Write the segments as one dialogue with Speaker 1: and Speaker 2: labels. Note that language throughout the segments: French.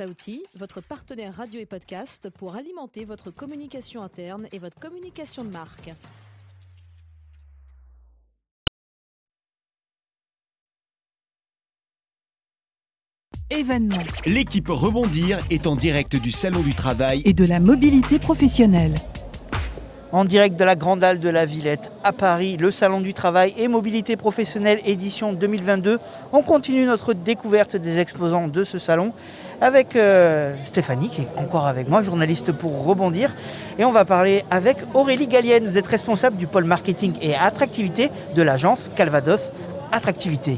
Speaker 1: Saouti, votre partenaire radio et podcast pour alimenter votre communication interne et votre communication de marque.
Speaker 2: Événement
Speaker 3: L'équipe Rebondir est en direct du Salon du Travail
Speaker 2: et de la mobilité professionnelle.
Speaker 4: En direct de la Grande Halle de la Villette à Paris, le Salon du Travail et Mobilité Professionnelle édition 2022. On continue notre découverte des exposants de ce salon avec euh, Stéphanie qui est encore avec moi, journaliste pour Rebondir. Et on va parler avec Aurélie Gallienne. Vous êtes responsable du pôle marketing et attractivité de l'agence Calvados Attractivité.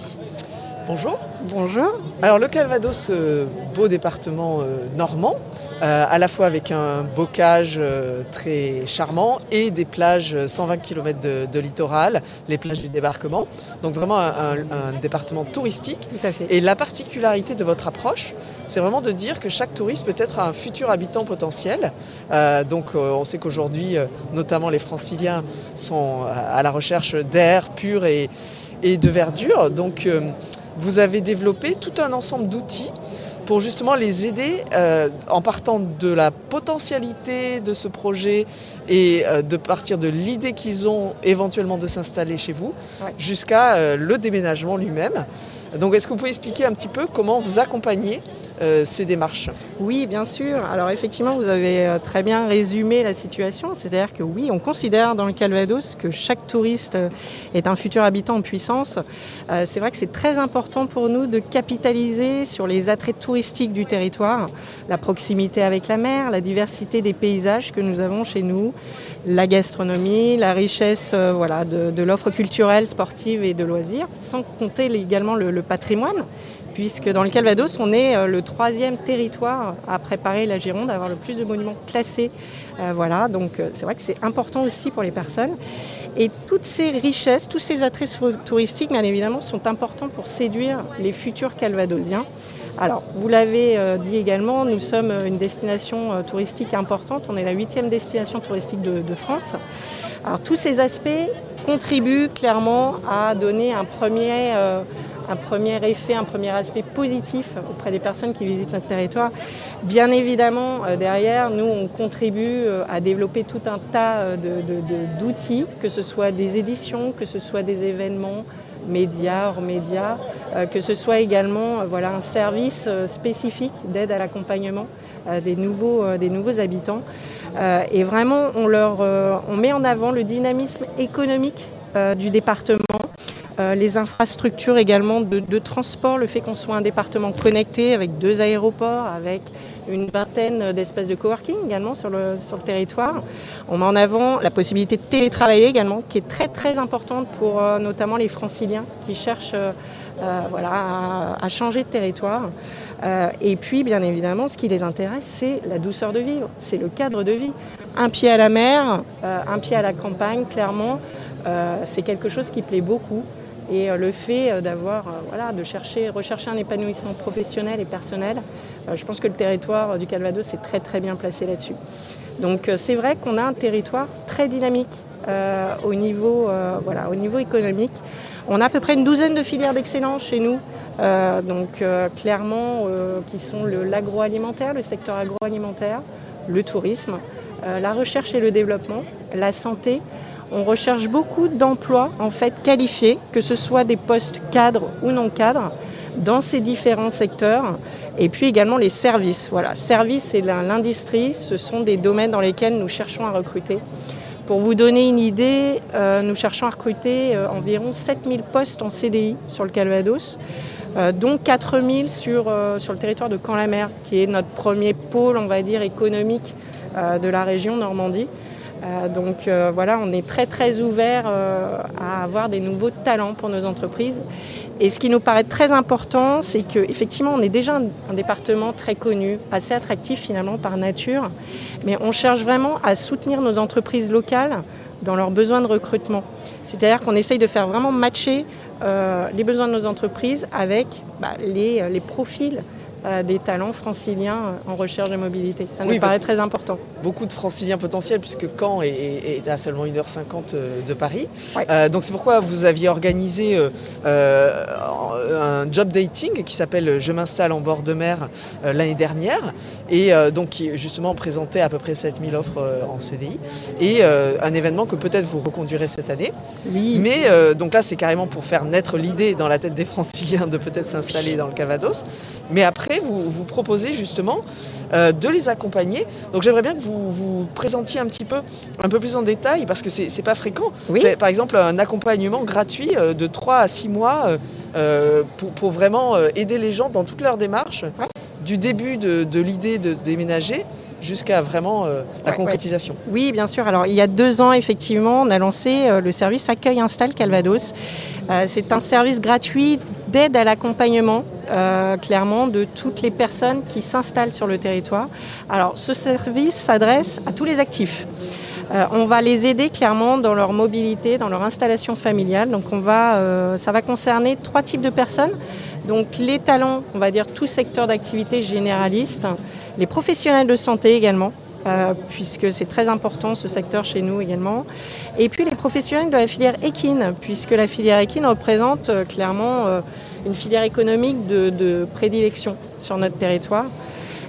Speaker 5: Bonjour.
Speaker 6: Bonjour.
Speaker 5: Alors le Calvados, euh, beau département euh, normand, euh, à la fois avec un bocage très charmant et des plages 120 km de, littoral, les plages du débarquement. Donc vraiment un, département touristique.
Speaker 6: Tout à fait.
Speaker 5: Et la particularité de votre approche, c'est vraiment de dire que chaque touriste peut être un futur habitant potentiel. donc on sait qu'aujourd'hui, notamment les franciliens sont à la recherche d'air pur et, et de verdure. Donc vous avez développé tout un ensemble d'outils pour justement les aider euh, en partant de la potentialité de ce projet et euh, de partir de l'idée qu'ils ont éventuellement de s'installer chez vous jusqu'à euh, le déménagement lui-même. Donc est-ce que vous pouvez expliquer un petit peu comment vous accompagnez euh, ces démarches
Speaker 6: Oui, bien sûr. Alors effectivement, vous avez euh, très bien résumé la situation. C'est-à-dire que oui, on considère dans le Calvados que chaque touriste euh, est un futur habitant en puissance. c'est vrai que c'est très important pour nous de capitaliser sur les attraits touristiques du territoire, la proximité avec la mer, la diversité des paysages que nous avons chez nous, la gastronomie, la richesse voilà, de, l'offre culturelle, sportive et de loisirs, sans compter également le patrimoine puisque dans le Calvados, on est euh, le troisième territoire à préparer la Gironde, à avoir le plus de monuments classés. Euh, voilà, donc euh, c'est vrai que c'est important aussi pour les personnes. Et toutes ces richesses, tous ces attraits touristiques, bien évidemment, sont importants pour séduire les futurs calvadosiens. Alors, vous l'avez dit également, nous sommes une destination touristique importante. On est la huitième destination touristique de, de France. Alors, tous ces aspects contribuent clairement à donner un premier un premier effet, un premier aspect positif auprès des personnes qui visitent notre territoire. Bien évidemment, euh, derrière, nous, on contribue euh, à développer tout un tas euh, d'outils, que ce soit des éditions, que ce soit des événements médias, hors médias, que ce soit également voilà, un service spécifique d'aide à l'accompagnement des, nouveaux, habitants. et vraiment, on, leur, on met en avant le dynamisme économique du département euh, les infrastructures également de, transport, le fait qu'on soit un département connecté avec deux aéroports, avec une vingtaine d'espaces de coworking également sur le, sur le territoire. On met en avant la possibilité de télétravailler également, qui est très très importante pour euh, notamment les franciliens qui cherchent euh, voilà, à, changer de territoire. et puis, bien évidemment, ce qui les intéresse, c'est la douceur de vivre, c'est le cadre de vie. Un pied à la mer, un pied à la campagne, clairement, c'est quelque chose qui plaît beaucoup. Et euh, le fait euh, d'avoir, euh, voilà, de chercher, rechercher un épanouissement professionnel et personnel, je pense que le territoire du Calvados est très très bien placé là-dessus. Donc c'est vrai qu'on a un territoire très dynamique au, niveau, voilà, au niveau économique. On a à peu près une douzaine de filières d'excellence chez nous, donc clairement qui sont l'agroalimentaire, le secteur agroalimentaire, le tourisme, la recherche et le développement, la santé, on recherche beaucoup d'emplois en fait qualifiés, que ce soit des postes cadres ou non cadres, dans ces différents secteurs. Et puis également les services. Voilà, services et l'industrie, ce sont des domaines dans lesquels nous cherchons à recruter. Pour vous donner une idée, euh, nous cherchons à recruter euh, environ 7000 postes en CDI sur le Calvados, euh, dont 4000 sur, sur le territoire de Camp-la-Mer, qui est notre premier pôle, économique de la région Normandie. Euh, donc euh, voilà, on est très très ouvert euh, à avoir des nouveaux talents pour nos entreprises. Et ce qui nous paraît très important, c'est qu'effectivement, on est déjà un, département très connu, assez attractif finalement par nature, mais on cherche vraiment à soutenir nos entreprises locales dans leurs besoins de recrutement. C'est-à-dire qu'on essaye de faire vraiment matcher les besoins de nos entreprises avec bah, les, profils des talents franciliens euh, en recherche de mobilité. Ça
Speaker 5: Oui,
Speaker 6: nous paraît très important.
Speaker 5: beaucoup de franciliens potentiels puisque Caen est, à seulement 1h50 de Paris.
Speaker 6: Ouais.
Speaker 5: Euh, donc c'est pourquoi vous aviez organisé euh, euh, un job dating qui s'appelle Je m'installe en bord de mer euh, l'année dernière et euh, donc qui justement présentait à peu près 7000 offres euh, en CDI et euh, un événement que peut-être vous reconduirez cette année.
Speaker 6: Oui,
Speaker 5: Mais euh, donc là c'est carrément pour faire naître l'idée dans la tête des franciliens de peut-être s'installer dans le Cavados. Mais après vous, vous proposez justement euh, de les accompagner. Donc j'aimerais bien que vous vous présentiez un petit peu, un peu plus en détail, parce que c'est c'est pas fréquent.
Speaker 6: Oui.
Speaker 5: C'est par exemple un accompagnement gratuit euh, de 3 à 6 mois euh, pour, pour vraiment aider les gens dans toute leur démarche,
Speaker 6: Ouais.
Speaker 5: du début de, de l'idée de déménager jusqu'à vraiment euh, la
Speaker 6: Ouais,
Speaker 5: concrétisation.
Speaker 6: Oui, bien sûr. Alors, il y a deux ans, effectivement, on a lancé euh, le service Accueil Installe Calvados. Euh, c'est un service gratuit d'aide à l'accompagnement, euh, clairement, de toutes les personnes qui s'installent sur le territoire. Alors, ce service s'adresse à tous les actifs. Euh, on va les aider clairement dans leur mobilité, dans leur installation familiale. Donc, euh, ça va concerner trois types de personnes. Donc, les talents, on va dire tout secteur d'activité généraliste, les professionnels de santé également, euh, puisque c'est très important ce secteur chez nous également. Et puis les professionnels de la filière équine, puisque la filière équine représente euh, clairement euh, une filière économique de, de prédilection sur notre territoire.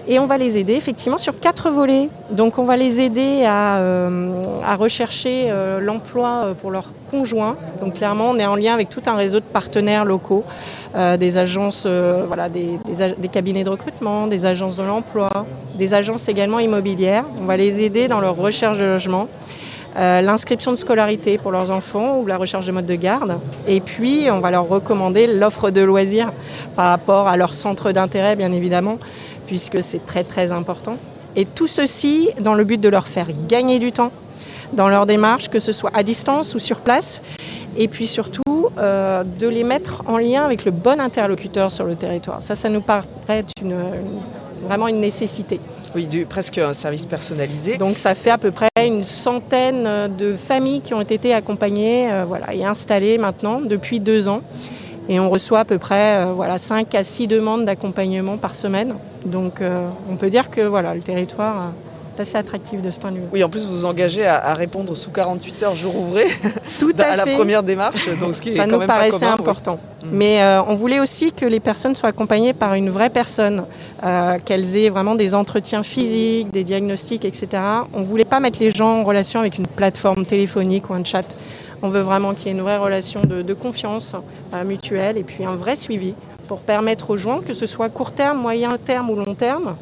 Speaker 6: Et on va les aider effectivement sur quatre volets. Donc on va les aider à, euh, rechercher euh, l'emploi euh, pour leurs conjoints. Donc clairement on est en lien avec tout un réseau de partenaires locaux, des agences, voilà, des, des cabinets de recrutement, des agences de l'emploi, des agences également immobilières. On va les aider dans leur recherche de logement. l'inscription de scolarité pour leurs enfants ou la recherche de mode de garde. Et puis, on va leur recommander l'offre de loisirs par rapport à leur centre d'intérêt, bien évidemment, puisque c'est très très important. Et tout ceci dans le but de leur faire gagner du temps dans leur démarche, que ce soit à distance ou sur place, et puis surtout euh, de les mettre en lien avec le bon interlocuteur sur le territoire. Ça, ça nous paraît être une- une- vraiment une nécessité.
Speaker 5: Oui, du, presque un service personnalisé.
Speaker 6: Donc ça fait à peu près une centaine de familles qui ont été accompagnées euh, voilà, et installées maintenant depuis deux ans. Et on reçoit à peu près euh, voilà, 5 à 6 demandes d'accompagnement par semaine. Donc euh, on peut dire que voilà, le territoire euh, est assez attractif de ce point de vue.
Speaker 5: Oui, en plus vous vous engagez à, à répondre sous 48 heures jour ouvré
Speaker 6: Tout
Speaker 5: à, la première démarche, donc ce qui est
Speaker 6: ça
Speaker 5: quand
Speaker 6: nous
Speaker 5: même
Speaker 6: paraissait
Speaker 5: commun,
Speaker 6: important.
Speaker 5: Mm.
Speaker 6: Mais euh, on voulait aussi que les personnes soient accompagnées par une vraie personne, euh, qu'elles aient vraiment des entretiens physiques, des diagnostics, etc. On ne voulait pas mettre les gens en relation avec une plateforme téléphonique ou un chat. On veut vraiment qu'il y ait une vraie relation de, confiance euh, mutuelle et puis un vrai suivi pour permettre aux gens, que ce soit court terme, moyen terme ou long terme,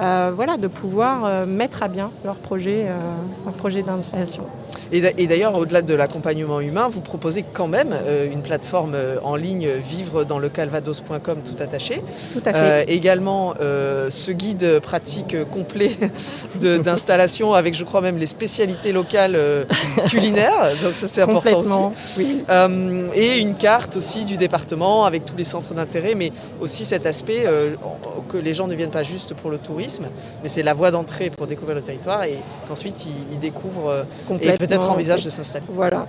Speaker 6: euh, voilà, de pouvoir euh, mettre à bien leur projet, euh, leur projet d'installation.
Speaker 5: Et d'a- et d'ailleurs, au-delà de l'accompagnement humain, vous proposez quand même une plateforme en ligne vivre dans le calvados.com tout attaché.
Speaker 6: Tout à fait.
Speaker 5: Également, ce guide pratique complet d'installation avec, je crois, même les spécialités locales culinaires. Donc ça, c'est important aussi.
Speaker 6: Oui.
Speaker 5: Et une carte aussi du département avec tous les centres d'intérêt, mais aussi cet aspect que les gens ne viennent pas juste pour le tourisme, mais c'est la voie d'entrée pour découvrir le territoire et qu'ensuite ils, ils découvrent euh, et peut-être
Speaker 6: en
Speaker 5: envisagent de s'installer.
Speaker 6: Voilà.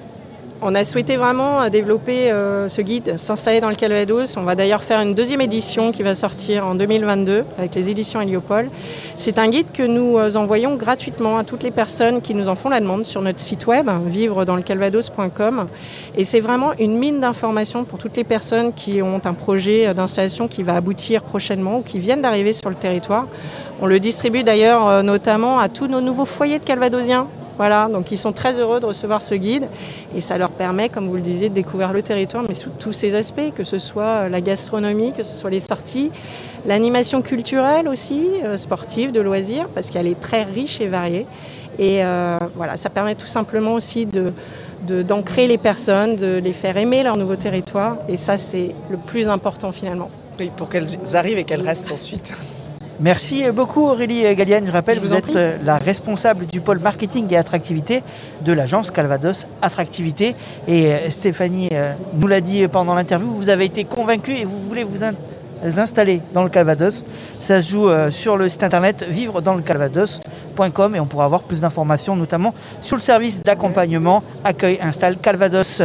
Speaker 6: On a souhaité vraiment euh, développer euh, ce guide, s'installer dans le Calvados. On va d'ailleurs faire une deuxième édition qui va sortir en 2022 avec les éditions Heliopol. C'est un guide que nous euh, envoyons gratuitement à toutes les personnes qui nous en font la demande sur notre site web, vivre dans le calvados.com. Et c'est vraiment une mine d'informations pour toutes les personnes qui ont un projet d'installation qui va aboutir prochainement ou qui viennent d'arriver sur le territoire. On le distribue d'ailleurs notamment à tous nos nouveaux foyers de calvadosiens voilà, donc ils sont très heureux de recevoir ce guide et ça leur permet, comme vous le disiez, de découvrir le territoire, mais sous tous ses aspects, que ce soit la gastronomie, que ce soit les sorties, l'animation culturelle aussi, euh, sportive, de loisirs, parce qu'elle est très riche et variée. Et euh, voilà, ça permet tout simplement aussi d'ancrer les personnes, de les faire aimer leur nouveau territoire. Et ça, c'est le plus important finalement.
Speaker 5: Pour qu'elles arrivent et qu'elles restent ensuite.
Speaker 4: Merci beaucoup Aurélie Gallienne. Je rappelle,
Speaker 5: Je
Speaker 4: vous, êtes
Speaker 5: prie.
Speaker 4: euh, la responsable du pôle marketing et attractivité de l'agence Calvados Attractivité. Et euh, Stéphanie euh, nous l'a dit pendant l'interview, vous avez été convaincue et vous voulez vous in- installer dans le Calvados. Ça se joue sur le site internet vivre dans le calvados.com et on pourra avoir plus d'informations, notamment sur le service d'accompagnement Accueil Installe Calvados.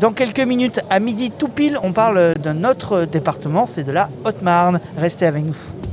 Speaker 4: Dans quelques minutes, à midi tout pile, on parle d'un autre département, c'est de la Haute-Marne. Restez avec nous.